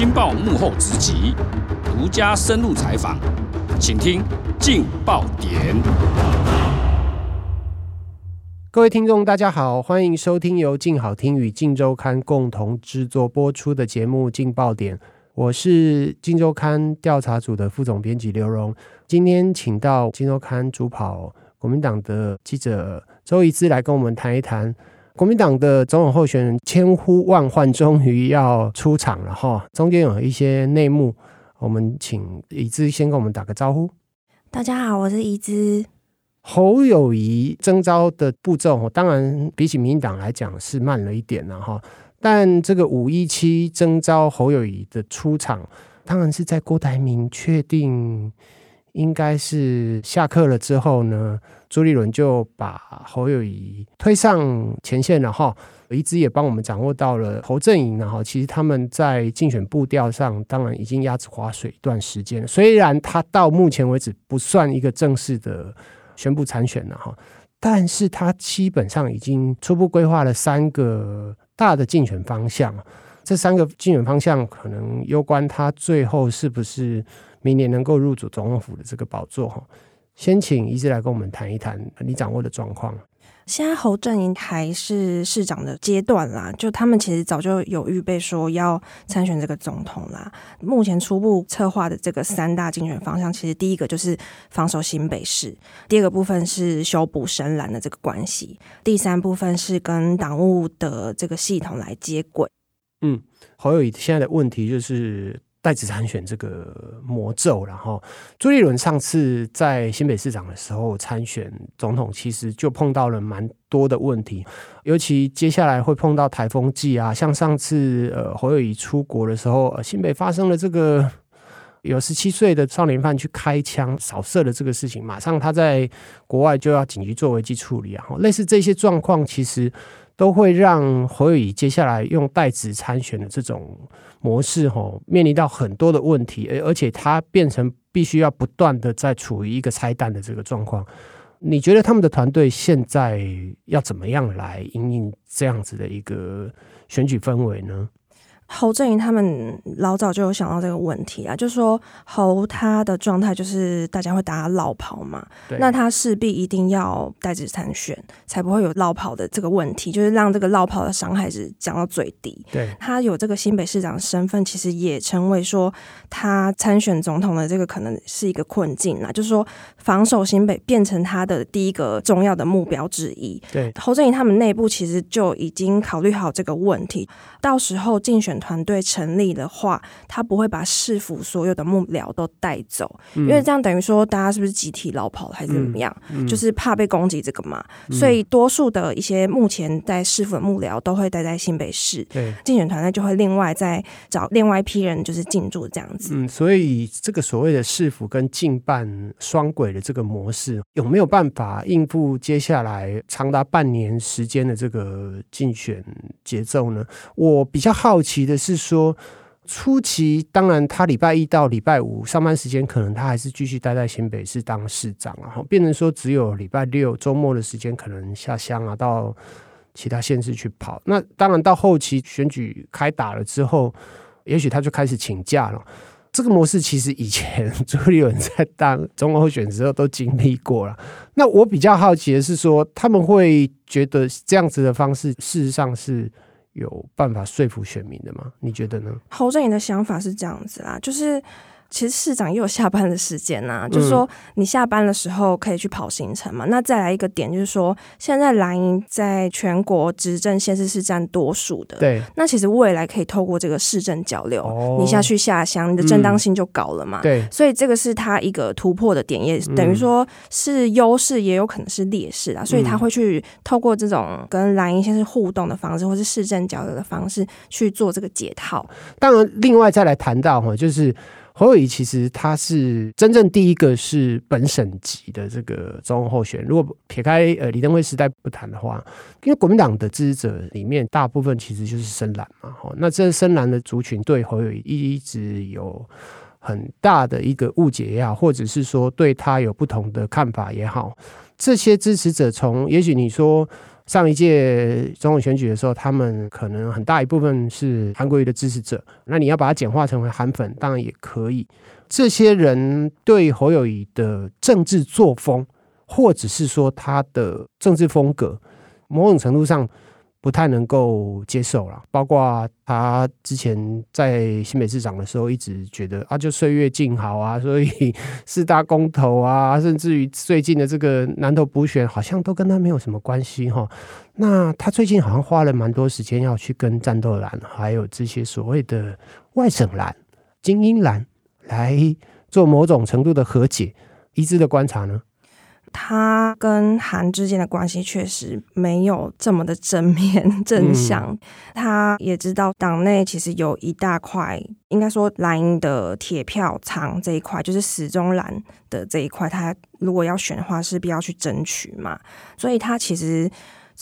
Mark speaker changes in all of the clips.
Speaker 1: 镜报幕后直击，独家深入采访，请听劲爆点。
Speaker 2: 各位听众，大家好，欢迎收听由镜好听与镜周刊共同制作播出的节目《劲爆点》，我是镜周刊调查组的副总编辑刘荣。今天请到镜周刊主跑国民党的记者周怡之来跟我们谈一谈。国民党的总统候选人千呼万唤，终于要出场了哈！中间有一些内幕，我们请怡之先跟我们打个招呼。
Speaker 3: 大家好，我是怡之。
Speaker 2: 侯友谊征召的步骤，当然比起民进党来讲是慢了一点了哈。但这个五一七征召侯友谊的出场，当然是在郭台铭确定应该是下课了之后呢。朱立伦就把侯友宜推上前线了哈，一直也帮我们掌握到了侯阵营然后其实他们在竞选步调上，当然已经鸭子划水一段时间。虽然他到目前为止不算一个正式的宣布参选了哈，但是他基本上已经初步规划了三个大的竞选方向。这三个竞选方向可能攸关他最后是不是明年能够入主总统府的这个宝座哈。先请怡之来跟我们谈一谈你掌握的状况。
Speaker 3: 现在侯阵营还是市长的阶段啦，就他们其实早就有预备说要参选这个总统啦。目前初步策划的这个三大竞选方向，其实第一个就是防守新北市，第二个部分是修补深蓝的这个关系，第三部分是跟党务的这个系统来接轨。
Speaker 2: 嗯，侯友宜现在的问题就是。代职参选这个魔咒，然后朱立伦上次在新北市长的时候参选总统，其实就碰到了蛮多的问题，尤其接下来会碰到台风季啊，像上次呃侯友宜出国的时候，呃，新北发生了这个有十七岁的少年犯去开枪扫射的这个事情，马上他在国外就要紧急做危机处理啊，类似这些状况，其实。都会让侯友宜接下来用代职参选的这种模式，吼，面临到很多的问题，而而且他变成必须要不断的在处于一个拆弹的这个状况。你觉得他们的团队现在要怎么样来应应这样子的一个选举氛围呢？
Speaker 3: 侯振宇他们老早就有想到这个问题啊，就是说侯他的状态就是大家会打他落跑嘛，那他势必一定要代职参选，才不会有落跑的这个问题，就是让这个落跑的伤害值降到最低。
Speaker 2: 对，
Speaker 3: 他有这个新北市长身份，其实也成为说他参选总统的这个可能是一个困境啦，就是说防守新北变成他的第一个重要的目标之一。
Speaker 2: 对，
Speaker 3: 侯振宇他们内部其实就已经考虑好这个问题，到时候竞选。团队成立的话，他不会把市府所有的幕僚都带走，嗯，因为这样等于说大家是不是集体老跑还是怎么样？就是怕被攻击这个嘛，嗯。所以多数的一些目前在市府的幕僚都会待在新北市，对，竞选团队就会另外再找另外一批人就是进驻这样子。
Speaker 2: 嗯，所以这个所谓的市府跟竞办双轨的这个模式，有没有办法应付接下来长达半年时间的这个竞选节奏呢？我比较好奇也是说，初期当然他礼拜一到礼拜五上班时间，可能他还是继续待在新北市当市长，然后变成说只有礼拜六周末的时间，可能下乡啊，到其他县市去跑。那当然到后期选举开打了之后，也许他就开始请假了。这个模式其实以前朱立伦在当总统候选的时候都经历过了。那我比较好奇的是说，他们会觉得这样子的方式，事实上是。有办法说服选民的吗？你觉得呢？
Speaker 3: 侯正颖的想法是这样子啦，就是。其实市长也有下班的时间呐、啊，就是说你下班的时候可以去跑行程嘛。嗯、那再来一个点就是说，现在蓝营在全国执政县市是占多数的，对。那其实未来可以透过这个市政交流，哦、你下去下乡，你的正当性就高了嘛。对、嗯。所以这个是他一个突破的点，也等于说是优势，也有可能是劣势啊。所以他会去透过这种跟蓝营县市互动的方式，或是市政交流的方式去做这个解套。
Speaker 2: 当然，另外再来谈到哈，就是。侯友宜其实他是真正第一个是本省级的这个总统候选人。如果撇开呃李登辉时代不谈的话，因为国民党的支持者里面大部分其实就是深蓝嘛，哈，那这深蓝的族群对侯友宜一直有很大的一个误解也好，或者是说对他有不同的看法也好，这些支持者从也许你说。上一届总统选举的时候，他们可能很大一部分是韩国瑜的支持者，那你要把它简化成为韩粉，当然也可以。这些人对侯友谊的政治作风，或者是说他的政治风格，某种程度上。不太能够接受了，包括他之前在新北市长的时候，一直觉得啊，就岁月静好啊，所以四大公投啊，甚至于最近的这个南投补选，好像都跟他没有什么关系哈。那他最近好像花了蛮多时间要去跟战斗蓝，还有这些所谓的外省蓝、精英蓝来做某种程度的和解。一致的观察呢？
Speaker 3: 他跟韩之间的关系确实没有这么的正面正向。嗯、他也知道党内其实有一大块，应该说蓝营的铁票仓这一块，就是始终蓝的这一块，他如果要选的话，势必要去争取嘛。所以他其实。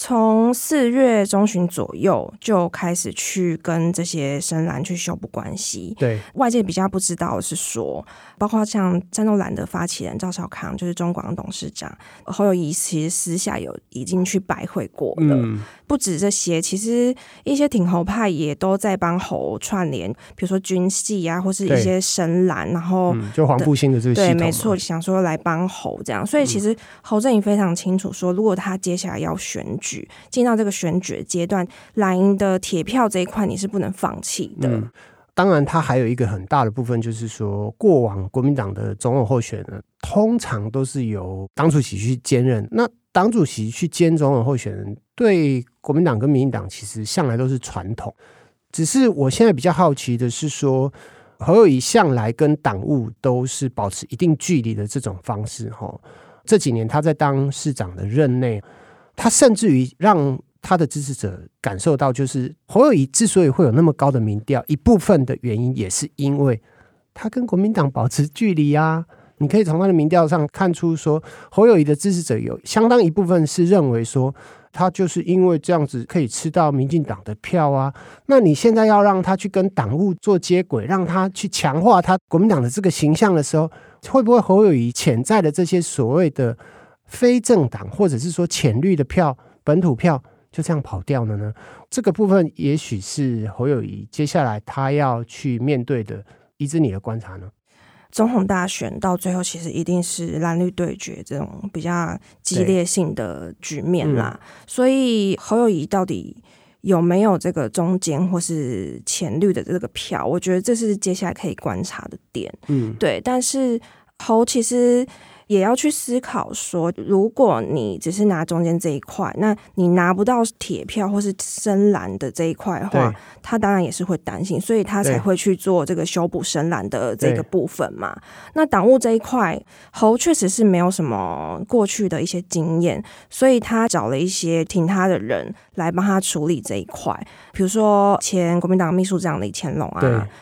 Speaker 3: 从四月中旬左右就开始去跟这些深蓝去修补关系。
Speaker 2: 对，
Speaker 3: 外界比较不知道的是说，包括像战斗蓝的发起人赵少康，就是中广董事长侯友谊，其实私下有已经去拜会过了。嗯、不止这些，其实一些挺侯派也都在帮侯串联，比如说军系啊，或是一些深蓝，然后、
Speaker 2: 嗯、就黄复兴的这个
Speaker 3: 对，没错，想说来帮侯这样。所以其实侯振宇非常清楚说，如果他接下来要选举。进到这个选举阶段，蓝营的铁票这一块你是不能放弃的。
Speaker 2: 嗯，当然，它还有一个很大的部分，就是说，过往国民党的总统候选人通常都是由党主席去兼任。那党主席去兼总统候选人，对国民党跟民进党其实向来都是传统。只是我现在比较好奇的是说，侯友宜向来跟党务都是保持一定距离的这种方式。哈，这几年他在当市长的任内。他甚至于让他的支持者感受到，就是侯友宜之所以会有那么高的民调，一部分的原因也是因为他跟国民党保持距离啊。你可以从他的民调上看出，说侯友宜的支持者有相当一部分是认为说，他就是因为这样子可以吃到民进党的票啊。那你现在要让他去跟党务做接轨，让他去强化他国民党的这个形象的时候，会不会侯友宜潜在的这些所谓的？非政党或者是说浅绿的票、本土票就这样跑掉了呢？这个部分也许是侯友谊接下来他要去面对的。依之你的观察呢？
Speaker 3: 总统大选到最后其实一定是蓝绿对决这种比较激烈性的局面啦。嗯、所以侯友谊到底有没有这个中间或是浅绿的这个票？我觉得这是接下来可以观察的点。嗯，对。但是侯其实。也要去思考说，如果你只是拿中间这一块，那你拿不到铁票或是深蓝的这一块的话，他当然也是会担心，所以他才会去做这个修补深蓝的这个部分嘛。那党务这一块，侯确实是没有什么过去的一些经验，所以他找了一些挺他的人来帮他处理这一块，比如说前国民党秘书长李乾隆啊，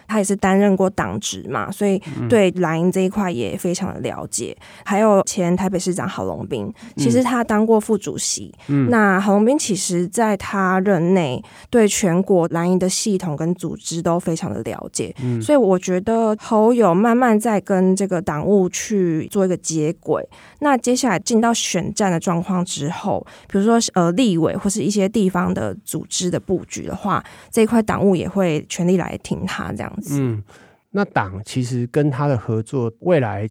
Speaker 3: 他也是担任过党职嘛，所以对蓝营这一块也非常的了解。还有前台北市长郝龙斌，其实他当过副主席。嗯、那郝龙斌其实在他任内，对全国蓝营的系统跟组织都非常的了解。嗯、所以我觉得侯友慢慢在跟这个党务去做一个接轨。那接下来进到选战的状况之后，比如说呃立委或是一些地方的组织的布局的话，这一块党务也会全力来挺他这样子。
Speaker 2: 嗯，那党其实跟他的合作未来。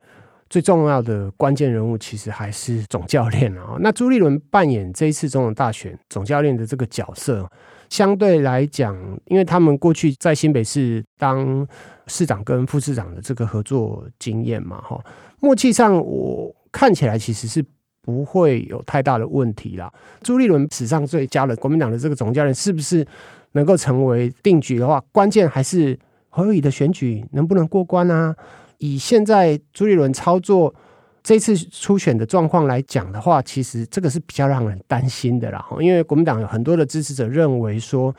Speaker 2: 最重要的关键人物其实还是总教练啊。那朱立伦扮演这一次总统大选总教练的这个角色，相对来讲，因为他们过去在新北市当市长跟副市长的这个合作经验嘛，哈，默契上我看起来其实是不会有太大的问题啦。朱立伦史上最佳的国民党的这个总教练，是不是能够成为定局的话，关键还是侯友宜的选举能不能过关啊？以现在朱立伦操作这次初选的状况来讲的话，其实这个是比较让人担心的啦。因为国民党有很多的支持者认为说，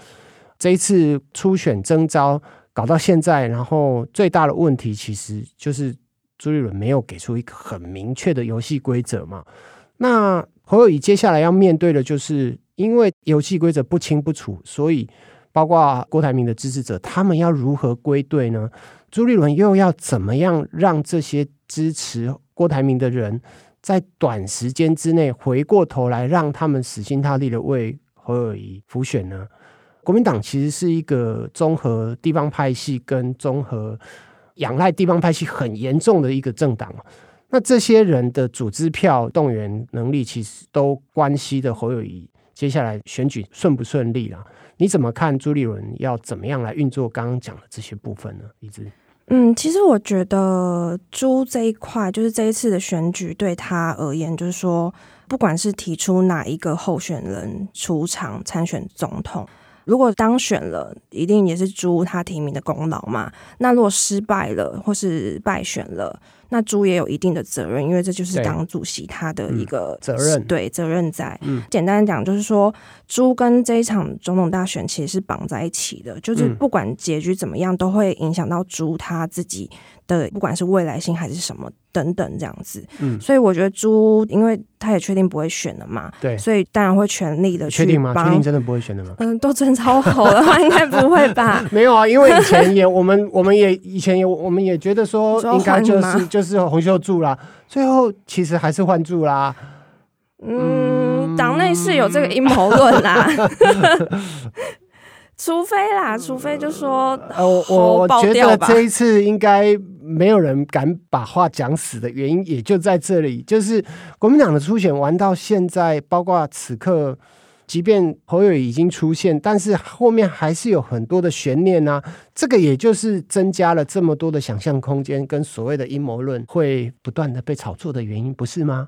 Speaker 2: 这一次初选征召搞到现在，然后最大的问题其实就是朱立伦没有给出一个很明确的游戏规则嘛。那侯友宜接下来要面对的就是，因为游戏规则不清不楚，所以包括郭台铭的支持者，他们要如何归队呢？朱立伦又要怎么样让这些支持郭台铭的人在短时间之内回过头来让他们死心塌地的为侯友宜辅选呢？国民党其实是一个综合地方派系跟综合仰赖地方派系很严重的一个政党。那这些人的组织票动员能力，其实都关系的侯友宜接下来选举顺不顺利啦。你怎么看朱立伦要怎么样来运作刚刚讲的这些部分呢？一直
Speaker 3: 嗯，其实我觉得朱这一块，就是这一次的选举对他而言，就是说，不管是提出哪一个候选人出场参选总统。如果当选了，一定也是朱他提名的功劳嘛。那如果失败了，或是败选了，那猪也有一定的责任，因为这就是党主席他的一个、
Speaker 2: 嗯、责任，
Speaker 3: 对责任在。
Speaker 2: 嗯、
Speaker 3: 简单讲，就是说猪跟这一场总统大选其实是绑在一起的，就是不管结局怎么样，都会影响到猪他自己的，不管是未来性还是什么。等等，这样子，
Speaker 2: 嗯，
Speaker 3: 所以我觉得朱，因为他也确定不会选了嘛，
Speaker 2: 对，
Speaker 3: 所以当然会全力的去
Speaker 2: 确定吗？确定真的不会选的吗？
Speaker 3: 嗯，都争超好的话，应该不会吧？
Speaker 2: 没有啊，因为以前也我们我们也以前也我们也觉得说应该就是就是洪秀柱啦，最后其实还是换柱啦。
Speaker 3: 嗯，党内是有这个阴谋论啦。除非啦，除非就说，
Speaker 2: 呃，我我觉得这一次应该没有人敢把话讲死的原因，也就在这里，就是国民党的初选玩到现在，包括此刻，即便侯友已经出现，但是后面还是有很多的悬念啊，这个也就是增加了这么多的想象空间，跟所谓的阴谋论会不断的被炒作的原因，不是吗？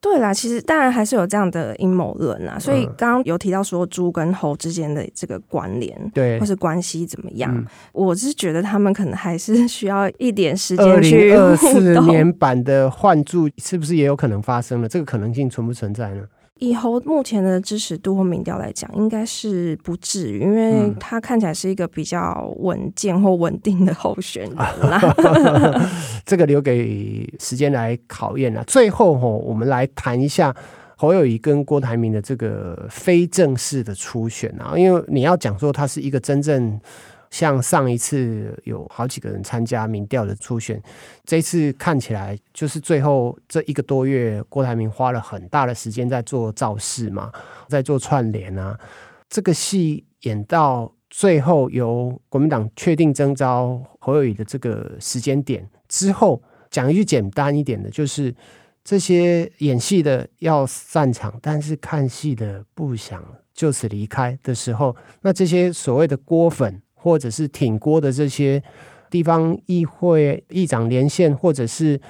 Speaker 3: 对啦，其实当然还是有这样的阴谋论啦，所以刚刚有提到说猪跟猴之间的这个关联，
Speaker 2: 对，
Speaker 3: 或是关系怎么样？
Speaker 2: 嗯、
Speaker 3: 我是觉得他们可能还是 需要一点时间去
Speaker 2: 二四年版的换注是不是也有可能发生了？这个可能性存不存在呢？
Speaker 3: 以侯目前的支持度或民调来讲，应该是不至于，因为他看起来是一个比较稳健或稳定的候选人啦。
Speaker 2: 这个留给时间来考验了。最后吼，我们来谈一下侯友谊跟郭台铭的这个非正式的初选啊，因为你要讲说他是一个真正。像上一次有好几个人参加民调的初选，这次看起来就是最后这一个多月，郭台铭花了很大的时间在做造势嘛，在做串联啊。这个戏演到最后，由国民党确定征召侯友宜的这个时间点之后，讲一句简单一点的，就是这些演戏的要散场，但是看戏的不想就此离开的时候，那这些所谓的郭粉。或者是挺郭的这些地方议会议长连线，或者是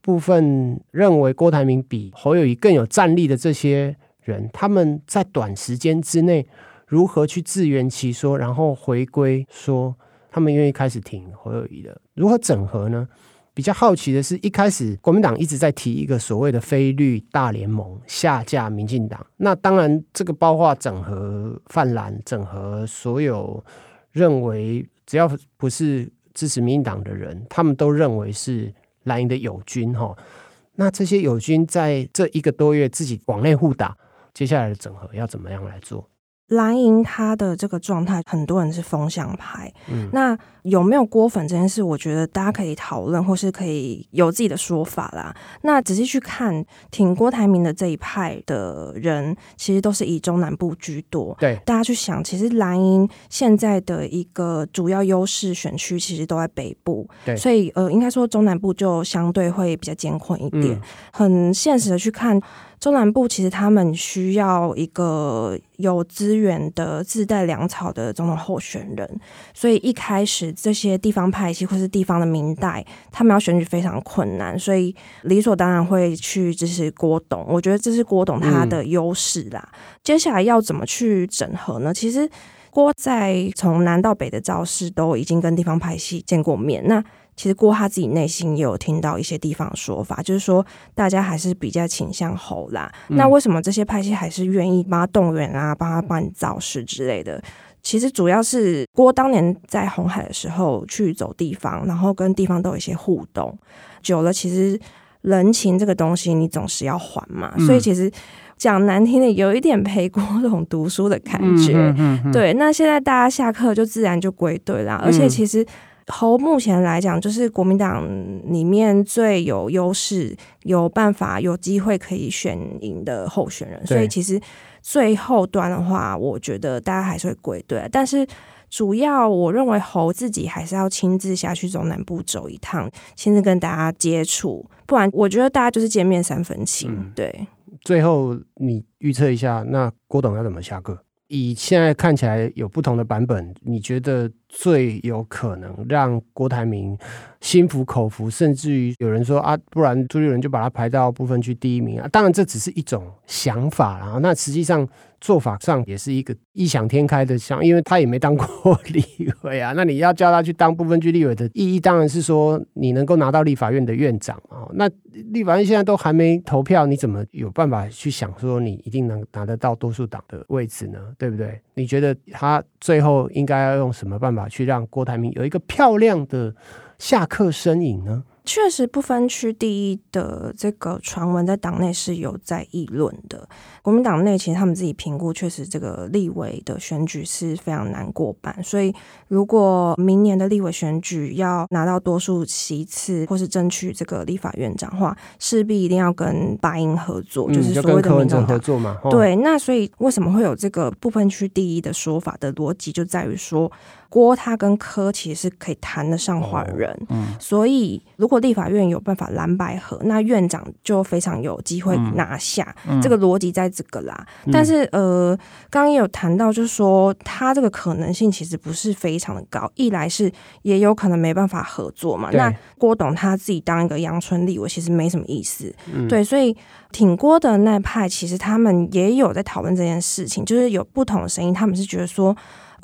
Speaker 2: 部分认为郭台铭比侯友宜更有战力的这些人，他们在短时间之内如何去自圆其说，然后回归说他们愿意开始挺侯友宜的，如何整合呢？比较好奇的是，一开始国民党一直在提一个所谓的非绿大联盟下架民进党，那当然这个包括整合泛蓝，整合所有。认为只要不是支持民进党的人，他们都认为是蓝营的友军哈。那这些友军在这一个多月自己往内互打，接下来的整合要怎么样来做？
Speaker 3: 蓝营他的这个状态，很多人是风向派。
Speaker 2: 嗯，
Speaker 3: 那有没有郭粉这件事，我觉得大家可以讨论，或是可以有自己的说法啦。那仔细去看挺郭台铭的这一派的人，其实都是以中南部居多。
Speaker 2: 对，
Speaker 3: 大家去想，其实蓝营现在的一个主要优势选区，其实都在北部。
Speaker 2: 对，
Speaker 3: 所以呃，应该说中南部就相对会比较艰困一点。
Speaker 2: 嗯，
Speaker 3: 很现实的去看。中南部其实他们需要一个有资源的自带粮草的总统候选人，所以一开始这些地方派系或是地方的民代，他们要选举非常困难，所以理所当然会去支持郭董。我觉得这是郭董他的优势啦。嗯。接下来要怎么去整合呢？其实郭在从南到北的造势都已经跟地方派系见过面，那。其实郭他自己内心也有听到一些地方的说法，就是说大家还是比较倾向侯啦。嗯、那为什么这些派系还是愿意帮他动员啊，帮他帮你造势之类的？其实主要是郭当年在红海的时候去走地方，然后跟地方都有一些互动，久了其实人情这个东西你总是要还嘛。嗯、所以其实讲难听的，有一点陪郭董读书的感觉。
Speaker 2: 嗯、
Speaker 3: 对，那现在大家下课就自然就归队啦，而且其实。侯目前来讲，就是国民党里面最有优势、有办法、有机会可以选赢的候选人，所以其实最后端的话，我觉得大家还是会归队。但是主要我认为侯自己还是要亲自下去中南部走一趟，亲自跟大家接触，不然我觉得大家就是见面三分情。嗯、对，
Speaker 2: 最后你预测一下，那郭董要怎么下课？以现在看起来有不同的版本，你觉得最有可能让郭台铭心服口服，甚至于有人说啊，不然朱立伦就把他排到部分区第一名啊？当然这只是一种想法啊，那实际上。做法上也是一个异想天开的想，因为他也没当过立委啊。那你要叫他去当不分区立委的意义，当然是说你能够拿到立法院的院长啊。那立法院现在都还没投票，你怎么有办法去想说你一定能拿得到多数党的位置呢？对不对？你觉得他最后应该要用什么办法去让郭台铭有一个漂亮的下课身影呢？
Speaker 3: 确实，不分区第一的这个传闻在党内是有在议论的。国民党内其实他们自己评估，确实这个立委的选举是非常难过半。所以，如果明年的立委选举要拿到多数席次，或是争取这个立法院长的话，势必一定要跟白营合作，就是所谓的民众
Speaker 2: 合作嘛。
Speaker 3: 对，那所以为什么会有这个不分区第一的说法的逻辑，就在于说。郭他跟柯其实是可以谈得上换人，哦嗯、所以如果立法院有办法蓝白合，那院长就非常有机会拿下。嗯、这个逻辑在这个啦。嗯、但是呃，刚刚也有谈到，就是说他这个可能性其实不是非常的高。一来是也有可能没办法合作嘛。那郭董他自己当一个阳春立我，其实没什么意思。嗯、对，所以挺郭的那派其实他们也有在讨论这件事情，就是有不同的声音，他们是觉得说。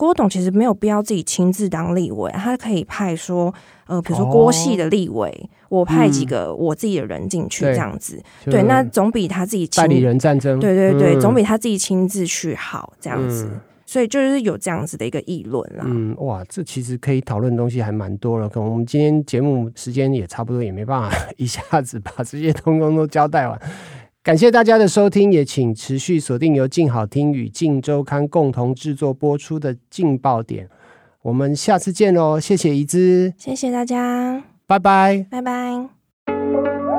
Speaker 3: 郭董其实没有必要自己亲自当立委，他可以派说，呃，比如说郭系的立委，哦、我派几个我自己的人进去这样子，嗯、对，那总比他自己
Speaker 2: 代理人战争，
Speaker 3: 对对对，嗯、总比他自己亲自去好这样子，嗯、所以就是有这样子的一个议论啦。
Speaker 2: 嗯，哇，这其实可以讨论的东西还蛮多了，可能我们今天节目时间也差不多，也没办法 一下子把这些通通都交代完。感谢大家的收听，也请持续锁定由静好听与静周刊共同制作播出的《静爆点》，我们下次见喽！谢谢宜之，
Speaker 3: 谢谢大家，
Speaker 2: 拜拜，
Speaker 3: 拜拜。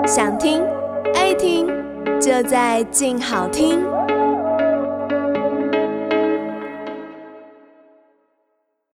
Speaker 4: 想听爱听，就在静好听。